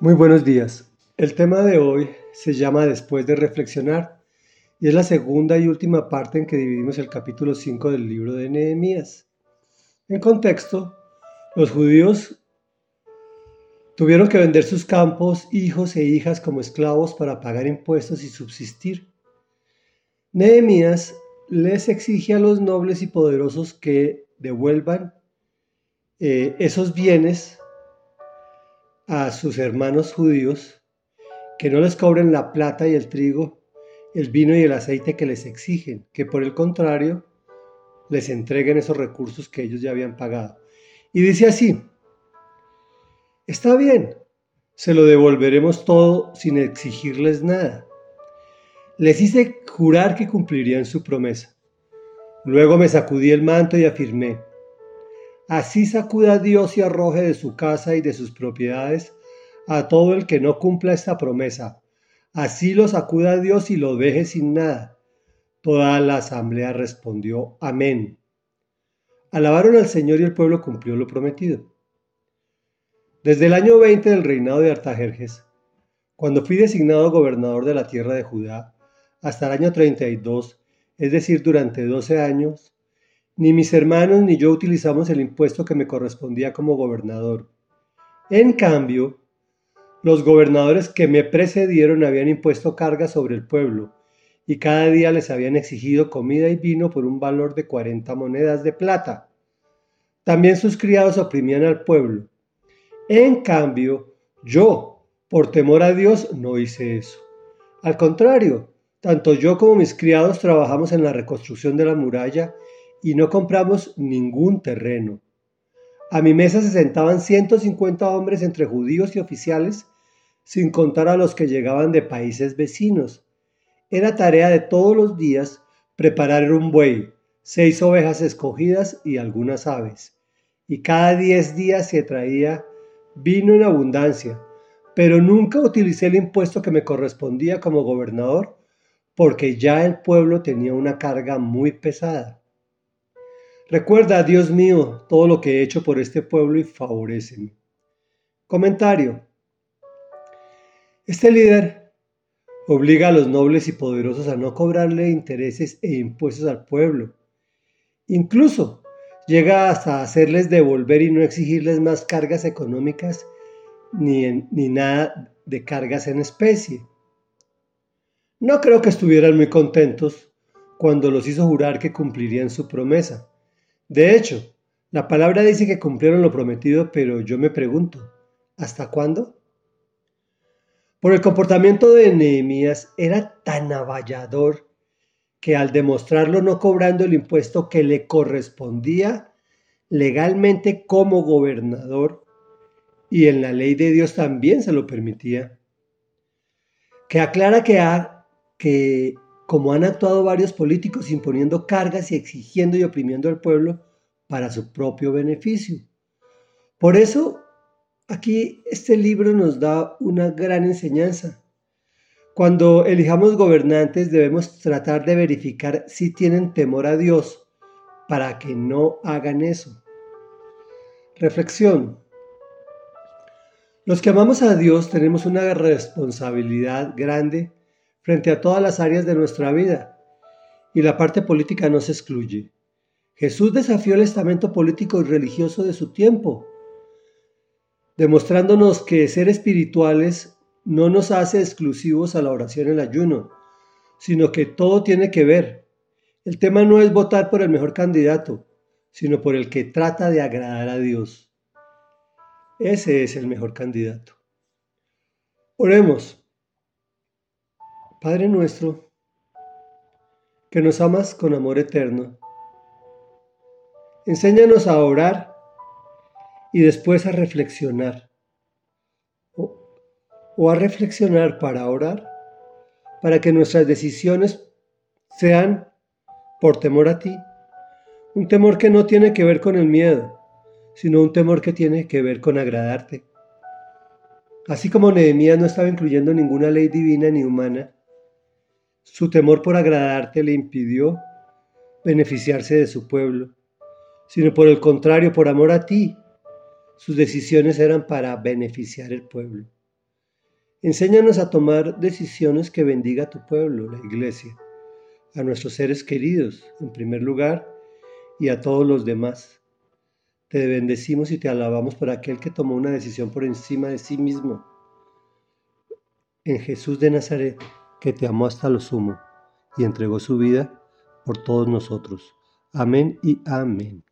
Muy buenos días. El tema de hoy se llama Después de reflexionar y es la segunda y última parte en que dividimos el capítulo 5 del libro de Nehemías. En contexto, los judíos tuvieron que vender sus campos, hijos e hijas como esclavos para pagar impuestos y subsistir. Nehemías les exige a los nobles y poderosos que devuelvan eh, esos bienes a sus hermanos judíos que no les cobren la plata y el trigo, el vino y el aceite que les exigen, que por el contrario les entreguen esos recursos que ellos ya habían pagado. Y dice así, está bien, se lo devolveremos todo sin exigirles nada. Les hice jurar que cumplirían su promesa. Luego me sacudí el manto y afirmé, Así sacuda Dios y arroje de su casa y de sus propiedades a todo el que no cumpla esta promesa. Así lo sacuda Dios y lo deje sin nada. Toda la asamblea respondió, Amén. Alabaron al Señor y el pueblo cumplió lo prometido. Desde el año 20 del reinado de Artajerjes, cuando fui designado gobernador de la tierra de Judá, hasta el año 32, es decir, durante 12 años, ni mis hermanos ni yo utilizamos el impuesto que me correspondía como gobernador. En cambio, los gobernadores que me precedieron habían impuesto cargas sobre el pueblo y cada día les habían exigido comida y vino por un valor de 40 monedas de plata. También sus criados oprimían al pueblo. En cambio, yo, por temor a Dios, no hice eso. Al contrario, tanto yo como mis criados trabajamos en la reconstrucción de la muralla y no compramos ningún terreno. A mi mesa se sentaban 150 hombres entre judíos y oficiales, sin contar a los que llegaban de países vecinos. Era tarea de todos los días preparar un buey, seis ovejas escogidas y algunas aves. Y cada diez días se traía vino en abundancia, pero nunca utilicé el impuesto que me correspondía como gobernador, porque ya el pueblo tenía una carga muy pesada. Recuerda, Dios mío, todo lo que he hecho por este pueblo y favoreceme. Comentario. Este líder obliga a los nobles y poderosos a no cobrarle intereses e impuestos al pueblo. Incluso llega hasta hacerles devolver y no exigirles más cargas económicas ni, ni nada de cargas en especie. No creo que estuvieran muy contentos cuando los hizo jurar que cumplirían su promesa de hecho, la palabra dice que cumplieron lo prometido, pero yo me pregunto, ¿hasta cuándo? Por el comportamiento de Nehemías era tan avallador que al demostrarlo no cobrando el impuesto que le correspondía legalmente como gobernador, y en la ley de Dios también se lo permitía, que aclara que, que como han actuado varios políticos imponiendo cargas y exigiendo y oprimiendo al pueblo para su propio beneficio. Por eso, aquí este libro nos da una gran enseñanza. Cuando elijamos gobernantes debemos tratar de verificar si tienen temor a Dios para que no hagan eso. Reflexión. Los que amamos a Dios tenemos una responsabilidad grande frente a todas las áreas de nuestra vida, y la parte política no se excluye. Jesús desafió el estamento político y religioso de su tiempo, demostrándonos que ser espirituales no nos hace exclusivos a la oración y el ayuno, sino que todo tiene que ver. El tema no es votar por el mejor candidato, sino por el que trata de agradar a Dios. Ese es el mejor candidato. Oremos. Padre nuestro, que nos amas con amor eterno, enséñanos a orar y después a reflexionar. O, a reflexionar para orar, para que nuestras decisiones sean por temor a ti. Un temor que no tiene que ver con el miedo, sino un temor que tiene que ver con agradarte. Así como Nehemías no estaba incluyendo ninguna ley divina ni humana, su temor por agradarte le impidió beneficiarse de su pueblo, sino por el contrario, por amor a ti, sus decisiones eran para beneficiar el pueblo. Enséñanos a tomar decisiones que bendiga a tu pueblo, la iglesia, a nuestros seres queridos, en primer lugar, y a todos los demás. Te bendecimos y te alabamos por aquel que tomó una decisión por encima de sí mismo. En Jesús de Nazaret, que te amó hasta lo sumo y entregó su vida por todos nosotros. Amén y amén.